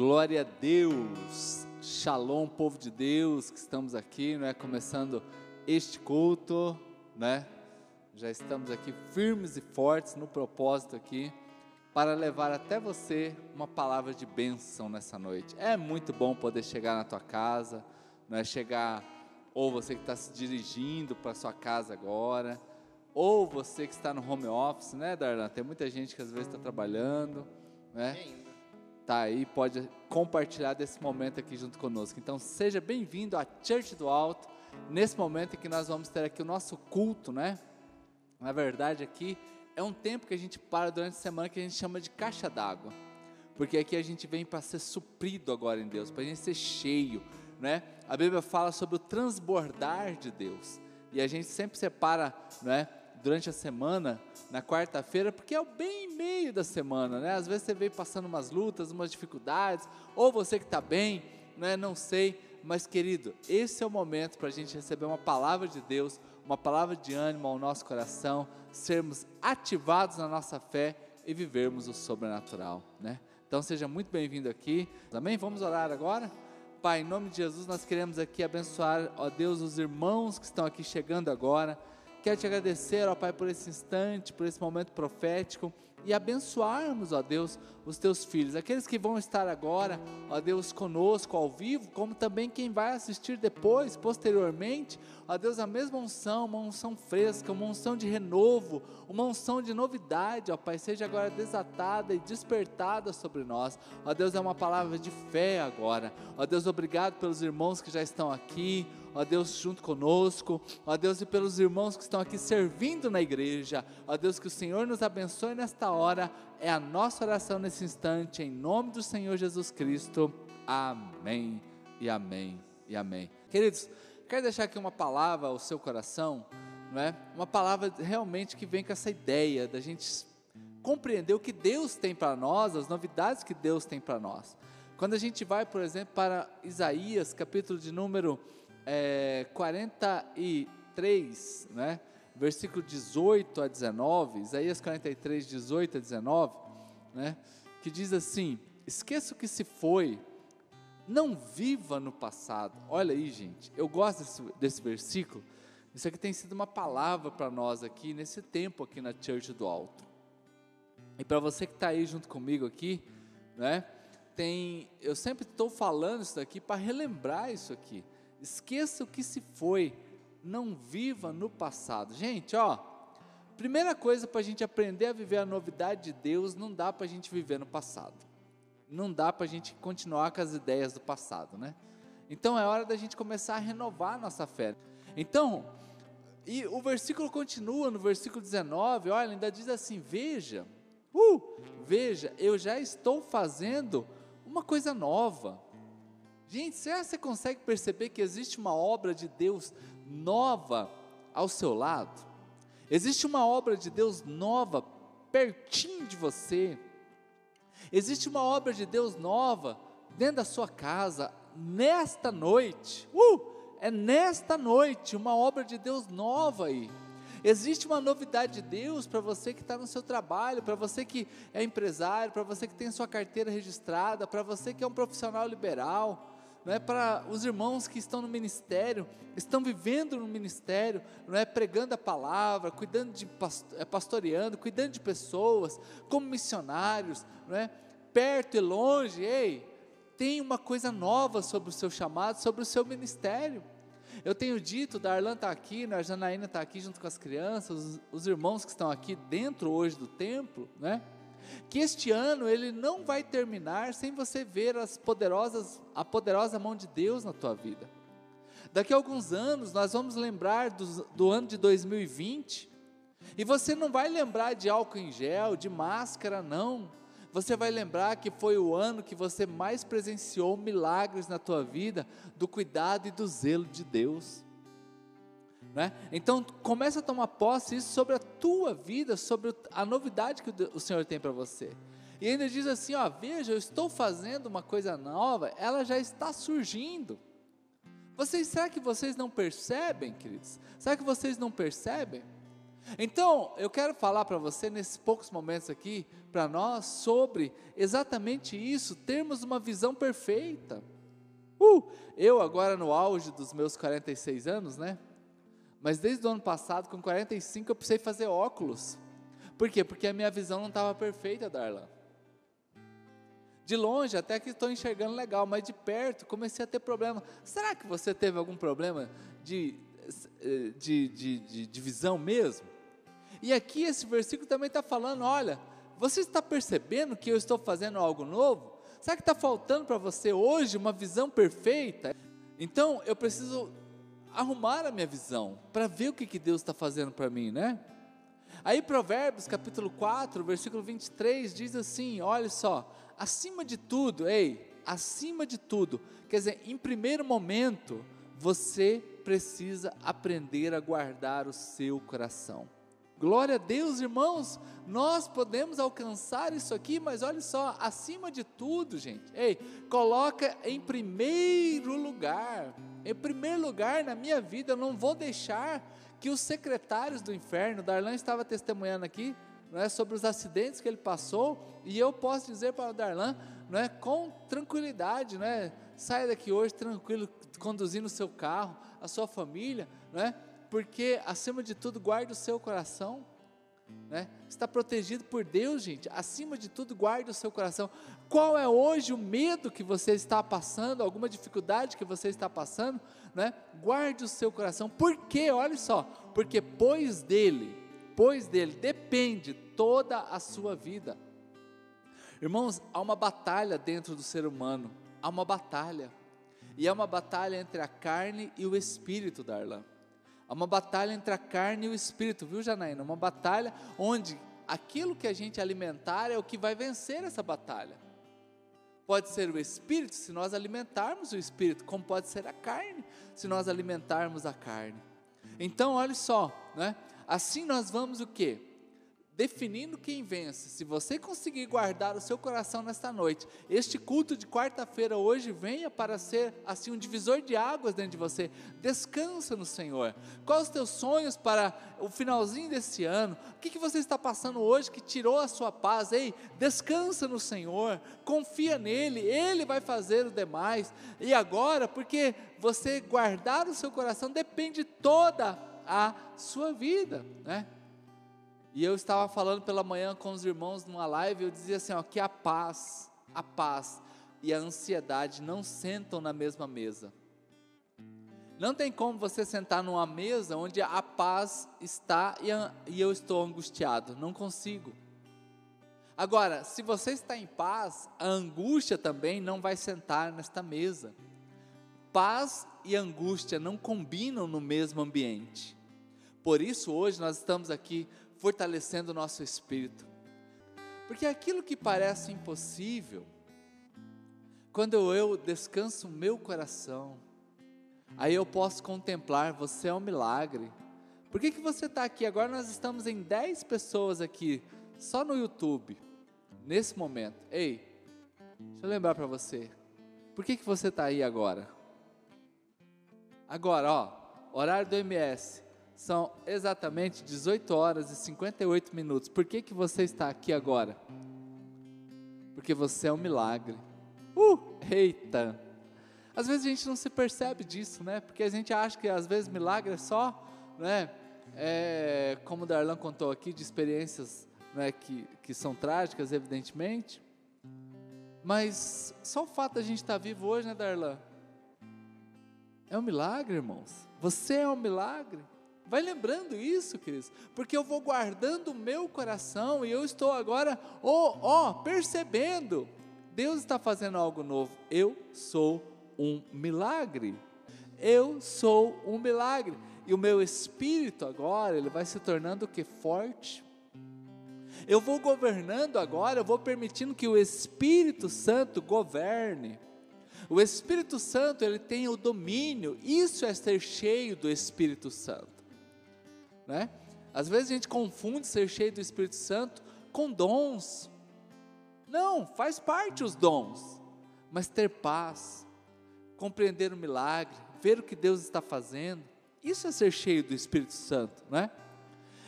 Glória a Deus, Shalom, povo de Deus, que estamos aqui, não é? Começando este culto, né? Já estamos aqui firmes e fortes no propósito aqui para levar até você uma palavra de bênção nessa noite. É muito bom poder chegar na tua casa, não é? Chegar ou você que está se dirigindo para sua casa agora, ou você que está no home office, né, Darlan? Tem muita gente que às vezes está trabalhando, né? Tá aí, pode compartilhar desse momento aqui junto conosco. Então, seja bem-vindo à Church do Alto, nesse momento em que nós vamos ter aqui o nosso culto, né? Na verdade, aqui é um tempo que a gente para durante a semana que a gente chama de caixa d'água. Porque aqui a gente vem para ser suprido agora em Deus, para a gente ser cheio, né? A Bíblia fala sobre o transbordar de Deus. E a gente sempre separa, né? Durante a semana, na quarta-feira, porque é o bem meio da semana, né? Às vezes você vem passando umas lutas, umas dificuldades, ou você que está bem, né? Não sei, mas querido, esse é o momento para a gente receber uma palavra de Deus, uma palavra de ânimo ao nosso coração, sermos ativados na nossa fé e vivermos o sobrenatural, né? Então seja muito bem-vindo aqui, amém? Vamos orar agora? Pai, em nome de Jesus, nós queremos aqui abençoar, ó Deus, os irmãos que estão aqui chegando agora. Quero te agradecer, ó Pai, por esse instante, por esse momento profético e abençoarmos, ó Deus, os teus filhos, aqueles que vão estar agora, ó Deus, conosco ao vivo, como também quem vai assistir depois, posteriormente, ó Deus, a mesma unção, uma unção fresca, uma unção de renovo, uma unção de novidade, ó Pai, seja agora desatada e despertada sobre nós, ó Deus, é uma palavra de fé agora, ó Deus, obrigado pelos irmãos que já estão aqui, ó Deus, junto conosco, ó Deus, e pelos irmãos que estão aqui servindo na igreja, ó Deus, que o Senhor nos abençoe nesta hora, é a nossa oração nesse instante, em nome do Senhor Jesus Cristo, amém, e amém, e amém. Queridos, quero deixar aqui uma palavra ao seu coração, não é? Uma palavra realmente que vem com essa ideia da gente compreender o que Deus tem para nós, as novidades que Deus tem para nós. Quando a gente vai, por exemplo, para Isaías, capítulo de número é, 43, né? versículo 18 a 19, Isaías 43, 18 a 19, né? que diz assim: Esqueça o que se foi, não viva no passado. Olha aí, gente, eu gosto desse, desse versículo. Isso aqui tem sido uma palavra para nós aqui, nesse tempo aqui na Church do Alto. E para você que está aí junto comigo aqui, né? Tem, eu sempre estou falando isso daqui para relembrar isso aqui. Esqueça o que se foi, não viva no passado. Gente, ó, primeira coisa para a gente aprender a viver a novidade de Deus, não dá para a gente viver no passado. Não dá para a gente continuar com as ideias do passado, né? Então é hora da gente começar a renovar a nossa fé. Então, e o versículo continua no versículo 19, olha, ainda diz assim: Veja, uh, veja, eu já estou fazendo uma coisa nova. Gente, será que você consegue perceber que existe uma obra de Deus nova ao seu lado? Existe uma obra de Deus nova pertinho de você. Existe uma obra de Deus nova dentro da sua casa, nesta noite. Uh! É nesta noite uma obra de Deus nova aí. Existe uma novidade de Deus para você que está no seu trabalho, para você que é empresário, para você que tem sua carteira registrada, para você que é um profissional liberal não é para os irmãos que estão no ministério, estão vivendo no ministério, não é pregando a palavra, cuidando de é, pastoreando, cuidando de pessoas, como missionários, não é perto e longe, ei, tem uma coisa nova sobre o seu chamado, sobre o seu ministério. Eu tenho dito, Darlan está aqui, né, a Janaína está aqui junto com as crianças, os, os irmãos que estão aqui dentro hoje do templo, né? Que este ano ele não vai terminar sem você ver as poderosas, a poderosa mão de Deus na tua vida. Daqui a alguns anos nós vamos lembrar do, do ano de 2020 e você não vai lembrar de álcool em gel, de máscara, não. Você vai lembrar que foi o ano que você mais presenciou milagres na tua vida, do cuidado e do zelo de Deus. Né? Então começa a tomar posse isso sobre a tua vida, sobre a novidade que o Senhor tem para você. E ainda diz assim: ó, veja, eu estou fazendo uma coisa nova, ela já está surgindo. Vocês, será que vocês não percebem, queridos? Será que vocês não percebem? Então, eu quero falar para você nesses poucos momentos aqui, para nós, sobre exatamente isso, termos uma visão perfeita. Uh, eu agora no auge dos meus 46 anos, né? Mas desde o ano passado, com 45, eu precisei fazer óculos. Por quê? Porque a minha visão não estava perfeita, Darlan. De longe, até que estou enxergando legal, mas de perto comecei a ter problema. Será que você teve algum problema de, de, de, de, de visão mesmo? E aqui esse versículo também está falando: olha, você está percebendo que eu estou fazendo algo novo? Será que está faltando para você hoje uma visão perfeita? Então eu preciso arrumar a minha visão para ver o que, que Deus está fazendo para mim, né? Aí Provérbios capítulo 4, versículo 23 diz assim: olha só, acima de tudo, ei, acima de tudo, quer dizer, em primeiro momento, você precisa aprender a guardar o seu coração. Glória a Deus, irmãos, nós podemos alcançar isso aqui, mas olha só, acima de tudo, gente, ei, coloca em primeiro lugar, em primeiro lugar na minha vida, eu não vou deixar que os secretários do inferno, Darlan estava testemunhando aqui, não é, sobre os acidentes que ele passou, e eu posso dizer para o Darlan, não é, com tranquilidade, não é, saia daqui hoje tranquilo, conduzindo o seu carro, a sua família, não é, porque acima de tudo guarde o seu coração, né? Está protegido por Deus, gente. Acima de tudo, guarde o seu coração. Qual é hoje o medo que você está passando, alguma dificuldade que você está passando, né? Guarde o seu coração. Por quê? Olha só, porque pois dele, pois dele depende toda a sua vida. Irmãos, há uma batalha dentro do ser humano, há uma batalha. E é uma batalha entre a carne e o espírito, Darlan. Há uma batalha entre a carne e o espírito, viu, Janaína? Uma batalha onde aquilo que a gente alimentar é o que vai vencer essa batalha. Pode ser o espírito se nós alimentarmos o espírito, como pode ser a carne se nós alimentarmos a carne. Então, olha só, né? Assim nós vamos o quê? Definindo quem vence. Se você conseguir guardar o seu coração nesta noite, este culto de quarta-feira hoje venha para ser assim um divisor de águas dentro de você. Descansa no Senhor. Quais os teus sonhos para o finalzinho desse ano? O que, que você está passando hoje que tirou a sua paz? Ei, descansa no Senhor, confia nele, Ele vai fazer o demais. E agora, porque você guardar o seu coração depende toda a sua vida, né? E eu estava falando pela manhã com os irmãos numa live, eu dizia assim, ó, que a paz, a paz e a ansiedade não sentam na mesma mesa. Não tem como você sentar numa mesa onde a paz está e, a, e eu estou angustiado, não consigo. Agora, se você está em paz, a angústia também não vai sentar nesta mesa. Paz e angústia não combinam no mesmo ambiente. Por isso, hoje nós estamos aqui fortalecendo o nosso espírito. Porque aquilo que parece impossível, quando eu descanso o meu coração, aí eu posso contemplar, você é um milagre. Por que, que você está aqui? Agora nós estamos em 10 pessoas aqui, só no YouTube, nesse momento. Ei, deixa eu lembrar para você, por que, que você está aí agora? Agora, ó, horário do MS, são exatamente 18 horas e 58 minutos. Por que, que você está aqui agora? Porque você é um milagre. Uh, eita! Às vezes a gente não se percebe disso, né? Porque a gente acha que às vezes milagre é só, né? É, como o Darlan contou aqui, de experiências né, que, que são trágicas, evidentemente. Mas só o fato da gente estar vivo hoje, né, Darlan? É um milagre, irmãos. Você é um milagre. Vai lembrando isso, queridos, porque eu vou guardando o meu coração e eu estou agora, ó, oh, oh, percebendo, Deus está fazendo algo novo. Eu sou um milagre. Eu sou um milagre. E o meu espírito agora, ele vai se tornando o que? Forte. Eu vou governando agora, eu vou permitindo que o Espírito Santo governe. O Espírito Santo, ele tem o domínio. Isso é ser cheio do Espírito Santo né? Às vezes a gente confunde ser cheio do Espírito Santo com dons. Não, faz parte os dons, mas ter paz, compreender o milagre, ver o que Deus está fazendo, isso é ser cheio do Espírito Santo, né?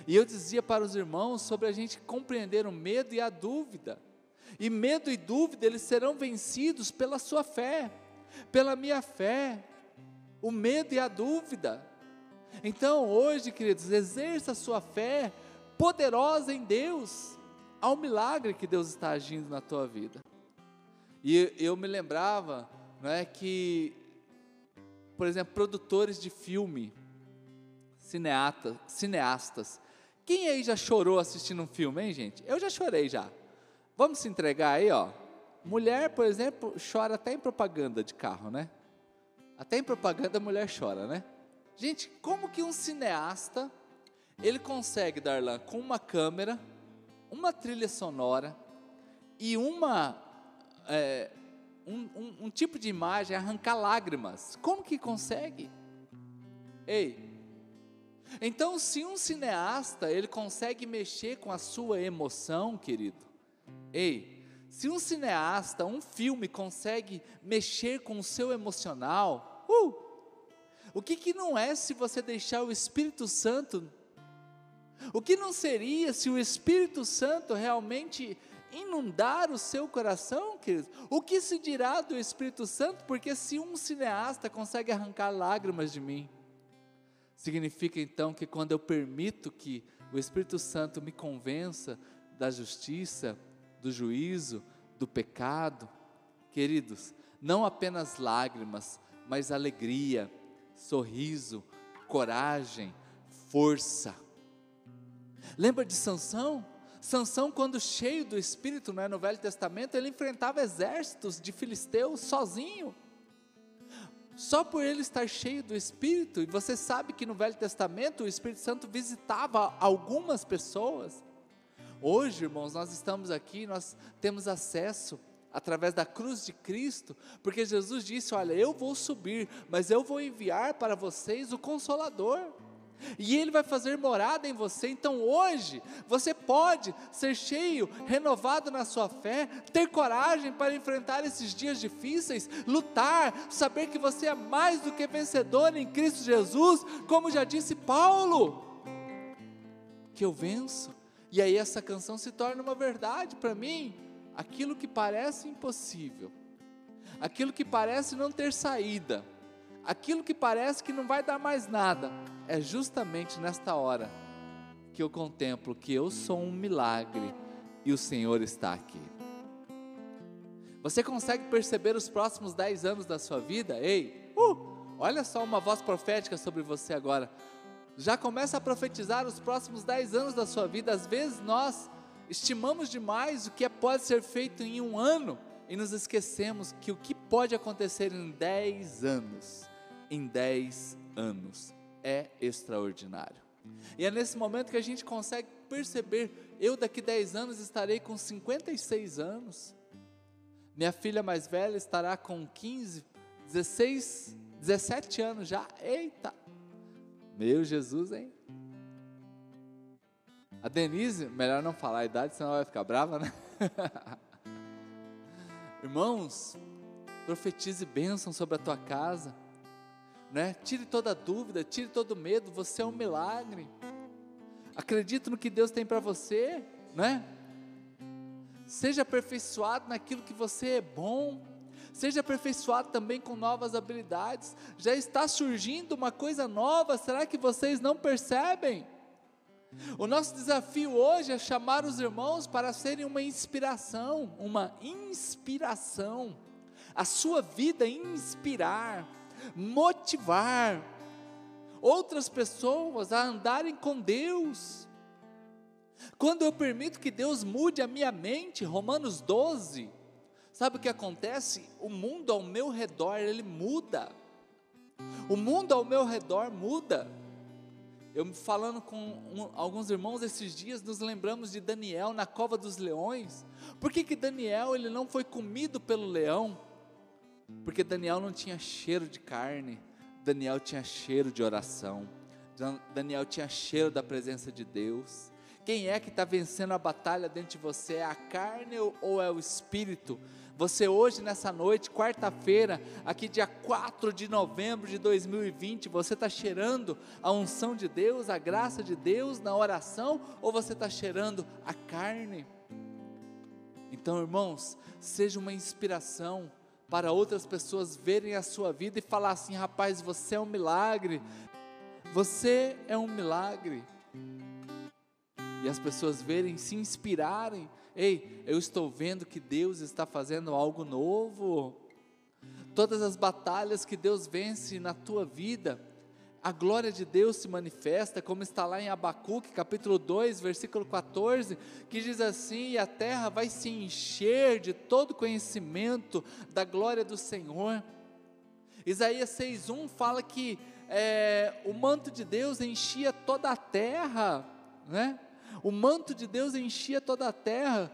E eu dizia para os irmãos sobre a gente compreender o medo e a dúvida. E medo e dúvida, eles serão vencidos pela sua fé, pela minha fé. O medo e a dúvida. Então, hoje, queridos, exerça a sua fé poderosa em Deus. Há um milagre que Deus está agindo na tua vida. E eu me lembrava, não é que, por exemplo, produtores de filme, cineata, cineastas, quem aí já chorou assistindo um filme, hein, gente? Eu já chorei já. Vamos se entregar aí, ó. Mulher, por exemplo, chora até em propaganda de carro, né? Até em propaganda a mulher chora, né? Gente, como que um cineasta ele consegue, Darlan, com uma câmera, uma trilha sonora e uma é, um, um, um tipo de imagem arrancar lágrimas? Como que consegue? Ei, então, se um cineasta ele consegue mexer com a sua emoção, querido, ei, se um cineasta, um filme consegue mexer com o seu emocional, o que, que não é se você deixar o Espírito Santo? O que não seria se o Espírito Santo realmente inundar o seu coração, querido? O que se dirá do Espírito Santo? Porque se um cineasta consegue arrancar lágrimas de mim, Significa então que quando eu permito que o Espírito Santo me convença da justiça, do juízo, do pecado, queridos, não apenas lágrimas, mas alegria, sorriso, coragem, força. Lembra de Sansão? Sansão, quando cheio do Espírito, né, no Velho Testamento, ele enfrentava exércitos de filisteus sozinho. Só por ele estar cheio do Espírito, e você sabe que no Velho Testamento o Espírito Santo visitava algumas pessoas. Hoje, irmãos, nós estamos aqui, nós temos acesso através da cruz de Cristo, porque Jesus disse: Olha, eu vou subir, mas eu vou enviar para vocês o Consolador e Ele vai fazer morada em você. Então hoje, você pode ser cheio, renovado na sua fé, ter coragem para enfrentar esses dias difíceis, lutar, saber que você é mais do que vencedor em Cristo Jesus, como já disse Paulo, que eu venço. E aí essa canção se torna uma verdade para mim, aquilo que parece impossível, aquilo que parece não ter saída aquilo que parece que não vai dar mais nada, é justamente nesta hora que eu contemplo que eu sou um milagre e o Senhor está aqui. Você consegue perceber os próximos dez anos da sua vida? Ei, uh, olha só uma voz profética sobre você agora. Já começa a profetizar os próximos dez anos da sua vida. Às vezes nós estimamos demais o que pode ser feito em um ano e nos esquecemos que o que pode acontecer em dez anos em 10 anos. É extraordinário. E é nesse momento que a gente consegue perceber: eu daqui 10 anos estarei com 56 anos, minha filha mais velha estará com 15, 16, 17 anos já. Eita! Meu Jesus, hein? A Denise, melhor não falar a idade, senão ela vai ficar brava, né? Irmãos, profetize bênção sobre a tua casa né? Tire toda dúvida, tire todo medo, você é um milagre. Acredite no que Deus tem para você, né? Seja aperfeiçoado naquilo que você é bom. Seja aperfeiçoado também com novas habilidades. Já está surgindo uma coisa nova, será que vocês não percebem? O nosso desafio hoje é chamar os irmãos para serem uma inspiração, uma inspiração. A sua vida inspirar motivar outras pessoas a andarem com Deus. Quando eu permito que Deus mude a minha mente, Romanos 12, sabe o que acontece? O mundo ao meu redor, ele muda. O mundo ao meu redor muda. Eu falando com um, alguns irmãos esses dias, nos lembramos de Daniel na cova dos leões. Por que, que Daniel ele não foi comido pelo leão? Porque Daniel não tinha cheiro de carne, Daniel tinha cheiro de oração, Daniel tinha cheiro da presença de Deus. Quem é que está vencendo a batalha dentro de você? É a carne ou é o espírito? Você hoje, nessa noite, quarta-feira, aqui dia 4 de novembro de 2020, você está cheirando a unção de Deus, a graça de Deus na oração, ou você está cheirando a carne? Então, irmãos, seja uma inspiração para outras pessoas verem a sua vida e falar assim: rapaz, você é um milagre, você é um milagre. E as pessoas verem, se inspirarem Ei, eu estou vendo que Deus está fazendo algo novo. Todas as batalhas que Deus vence na tua vida, a glória de Deus se manifesta, como está lá em Abacuque, capítulo 2, versículo 14, que diz assim: E a terra vai se encher de todo conhecimento da glória do Senhor. Isaías 6,1 fala que é, o manto de Deus enchia toda a terra, né? O manto de Deus enchia toda a terra.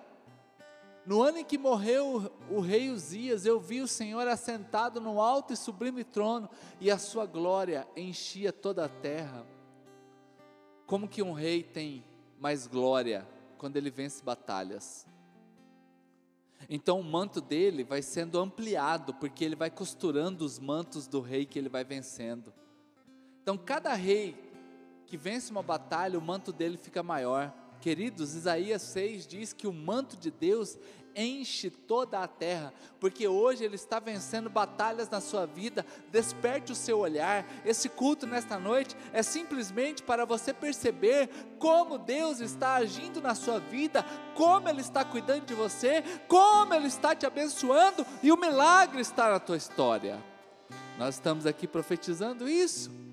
No ano em que morreu o rei Uzias, eu vi o Senhor assentado no alto e sublime trono, e a sua glória enchia toda a terra. Como que um rei tem mais glória quando ele vence batalhas? Então o manto dele vai sendo ampliado, porque ele vai costurando os mantos do rei que ele vai vencendo. Então cada rei que vence uma batalha, o manto dele fica maior. Queridos, Isaías 6 diz que o manto de Deus enche toda a terra, porque hoje Ele está vencendo batalhas na sua vida. Desperte o seu olhar. Esse culto nesta noite é simplesmente para você perceber como Deus está agindo na sua vida, como Ele está cuidando de você, como Ele está te abençoando e o milagre está na tua história. Nós estamos aqui profetizando isso.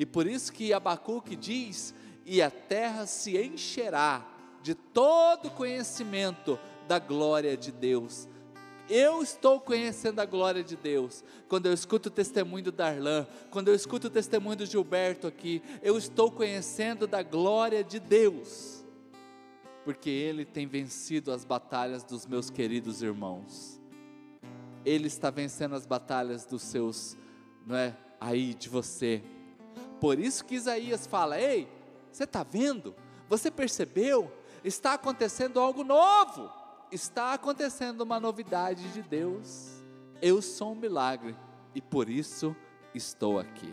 E por isso que Abacuque diz: "E a terra se encherá de todo conhecimento da glória de Deus". Eu estou conhecendo a glória de Deus. Quando eu escuto o testemunho do Darlan, quando eu escuto o testemunho do Gilberto aqui, eu estou conhecendo da glória de Deus. Porque ele tem vencido as batalhas dos meus queridos irmãos. Ele está vencendo as batalhas dos seus, não é? Aí de você, por isso que Isaías fala: Ei, você está vendo? Você percebeu? Está acontecendo algo novo. Está acontecendo uma novidade de Deus. Eu sou um milagre e por isso estou aqui.